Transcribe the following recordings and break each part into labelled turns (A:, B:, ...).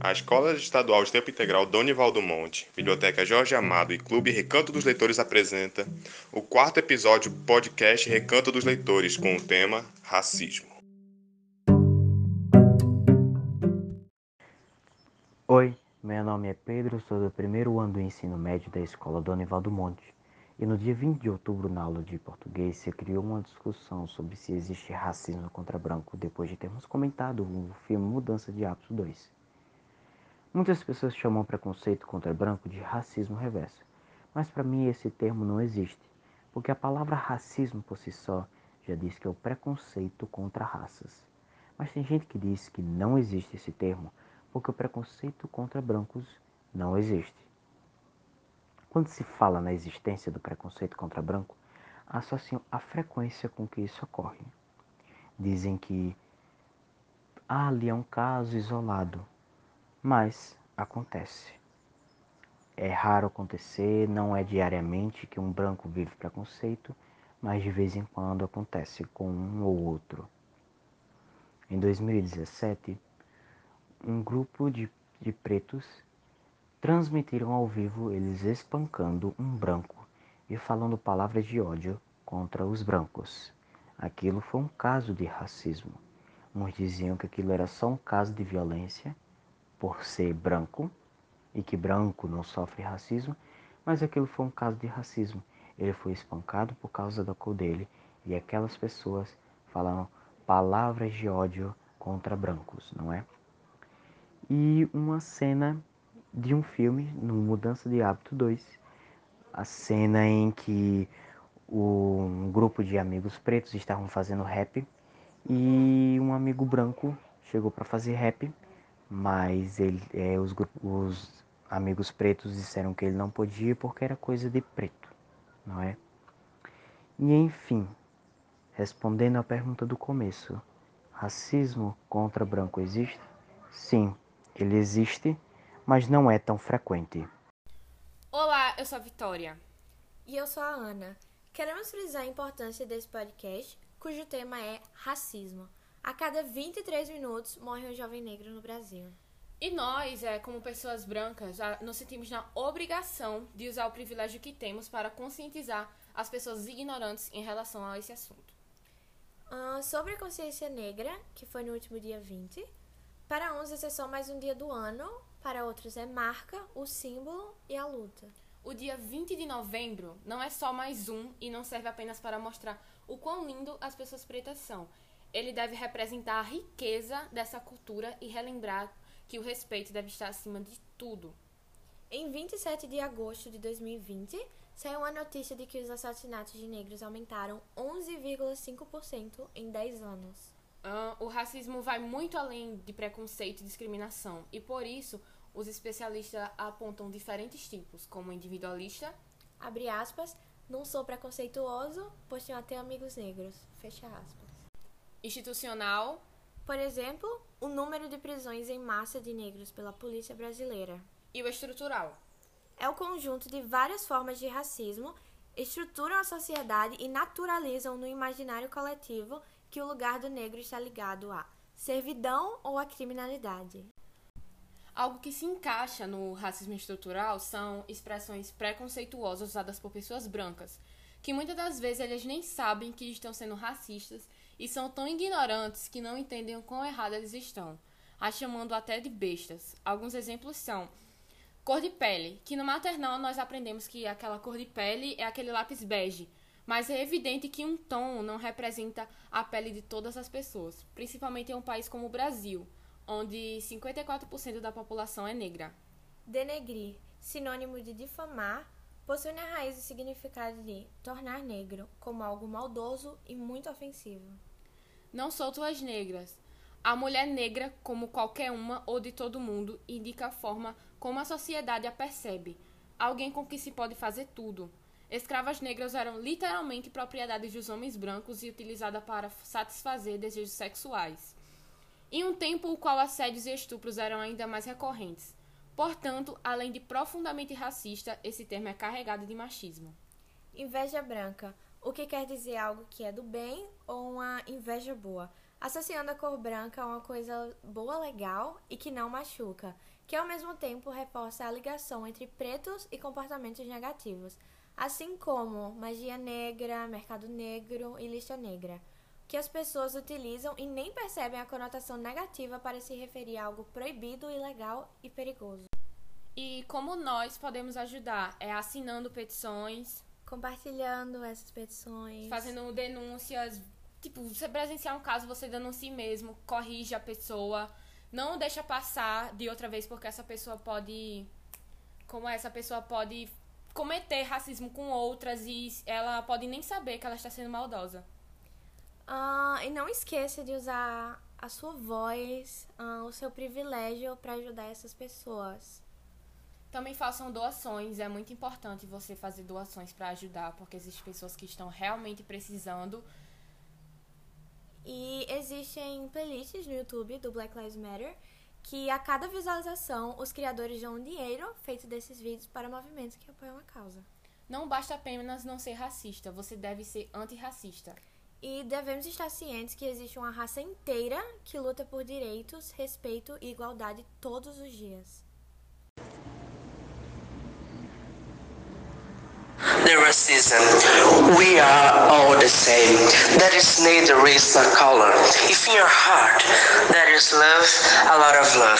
A: A Escola Estadual de Tempo Integral Donivaldo Monte, Biblioteca Jorge Amado e Clube Recanto dos Leitores apresenta o quarto episódio do podcast Recanto dos Leitores com o tema Racismo.
B: Oi, meu nome é Pedro, sou do primeiro ano do ensino médio da Escola Donivaldo Monte. E no dia 20 de outubro, na aula de português, se criou uma discussão sobre se existe racismo contra branco depois de termos comentado o filme Mudança de Hábitos 2. Muitas pessoas chamam preconceito contra branco de racismo reverso, mas para mim esse termo não existe, porque a palavra racismo por si só já diz que é o preconceito contra raças. Mas tem gente que diz que não existe esse termo porque o preconceito contra brancos não existe. Quando se fala na existência do preconceito contra branco, associam a frequência com que isso ocorre. Dizem que ah, ali é um caso isolado, mas acontece. É raro acontecer, não é diariamente que um branco vive preconceito, mas de vez em quando acontece com um ou outro. Em 2017, um grupo de, de pretos transmitiram ao vivo eles espancando um branco e falando palavras de ódio contra os brancos. Aquilo foi um caso de racismo. Uns diziam que aquilo era só um caso de violência por ser branco e que branco não sofre racismo, mas aquilo foi um caso de racismo. Ele foi espancado por causa da cor dele e aquelas pessoas falaram palavras de ódio contra brancos, não é? E uma cena de um filme, no Mudança de Hábito 2, a cena em que um grupo de amigos pretos estavam fazendo rap e um amigo branco chegou para fazer rap, mas ele, é, os, os amigos pretos disseram que ele não podia porque era coisa de preto, não é? E enfim, respondendo à pergunta do começo, racismo contra branco existe? Sim, ele existe mas não é tão frequente.
C: Olá, eu sou a Vitória.
D: E eu sou a Ana. Queremos frisar a importância desse podcast, cujo tema é racismo. A cada 23 minutos morre um jovem negro no Brasil.
C: E nós, é, como pessoas brancas, nos sentimos na obrigação de usar o privilégio que temos para conscientizar as pessoas ignorantes em relação a esse assunto.
D: Uh, sobre a consciência negra, que foi no último dia 20, para uns esse é só mais um dia do ano, para outros é marca, o símbolo e a luta.
C: O dia 20 de novembro não é só mais um e não serve apenas para mostrar o quão lindo as pessoas pretas são. Ele deve representar a riqueza dessa cultura e relembrar que o respeito deve estar acima de tudo.
D: Em 27 de agosto de 2020, saiu a notícia de que os assassinatos de negros aumentaram 11,5% em 10 anos.
C: Uh, o racismo vai muito além de preconceito e discriminação, e por isso os especialistas apontam diferentes tipos, como individualista,
D: abre aspas, não sou preconceituoso, pois tenho até amigos negros, fecha aspas.
C: Institucional,
D: por exemplo, o número de prisões em massa de negros pela polícia brasileira.
C: E o estrutural.
D: É o conjunto de várias formas de racismo estruturam a sociedade e naturalizam no imaginário coletivo que o lugar do negro está ligado à servidão ou à criminalidade.
C: Algo que se encaixa no racismo estrutural são expressões preconceituosas usadas por pessoas brancas, que muitas das vezes elas nem sabem que estão sendo racistas e são tão ignorantes que não entendem o quão errado eles estão, a chamando até de bestas. Alguns exemplos são cor de pele, que no maternal nós aprendemos que aquela cor de pele é aquele lápis bege, mas é evidente que um tom não representa a pele de todas as pessoas, principalmente em um país como o Brasil, onde 54% da população é negra.
D: Denegrir, sinônimo de difamar, possui na raiz o significado de tornar negro como algo maldoso e muito ofensivo.
C: Não sou tuas negras. A mulher negra, como qualquer uma ou de todo mundo, indica a forma como a sociedade a percebe, alguém com que se pode fazer tudo Escravas negras eram literalmente propriedades dos homens brancos e utilizadas para satisfazer desejos sexuais. Em um tempo o qual assédios e estupros eram ainda mais recorrentes. Portanto, além de profundamente racista, esse termo é carregado de machismo.
D: Inveja branca. O que quer dizer algo que é do bem ou uma inveja boa, associando a cor branca a uma coisa boa, legal e que não machuca, que ao mesmo tempo reforça a ligação entre pretos e comportamentos negativos, assim como magia negra, mercado negro e lista negra, que as pessoas utilizam e nem percebem a conotação negativa para se referir a algo proibido, ilegal e perigoso.
C: E como nós podemos ajudar? É assinando petições,
D: Compartilhando essas petições.
C: fazendo denúncias. Tipo, você presenciar um caso, você denuncia mesmo, corrige a pessoa. Não deixa passar de outra vez, porque essa pessoa pode. Como essa pessoa pode cometer racismo com outras e ela pode nem saber que ela está sendo maldosa.
D: Ah, e não esqueça de usar a sua voz, ah, o seu privilégio para ajudar essas pessoas.
C: Também façam doações, é muito importante você fazer doações para ajudar, porque existem pessoas que estão realmente precisando.
D: E existem playlists no YouTube do Black Lives Matter que a cada visualização os criadores dão um dinheiro feito desses vídeos para movimentos que apoiam a causa.
C: Não basta apenas não ser racista, você deve ser antirracista.
D: E devemos estar cientes que existe uma raça inteira que luta por direitos, respeito e igualdade todos os dias.
E: The racism. We are all the same. There is neither race nor color. If in your heart there is love, a lot of love,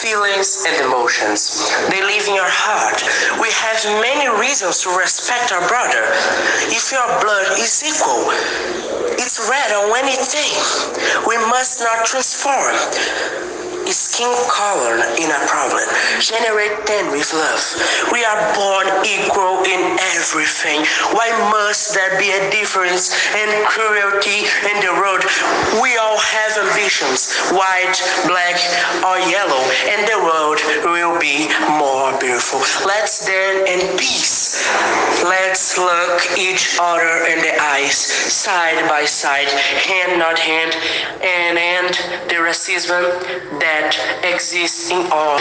E: feelings and emotions, they live in your heart. We have many reasons to respect our brother. If your blood is equal, it's red on anything. We must not transform skin color in a problem. Generate them with love. We are born equal in everything. Why must there be a difference and cruelty in the road? We all have ambitions, white, black, or yellow, and the world will be more beautiful. Let's dance in peace. Let's look each other in the eyes, side by side, hand not hand, and end the racism that exists in all.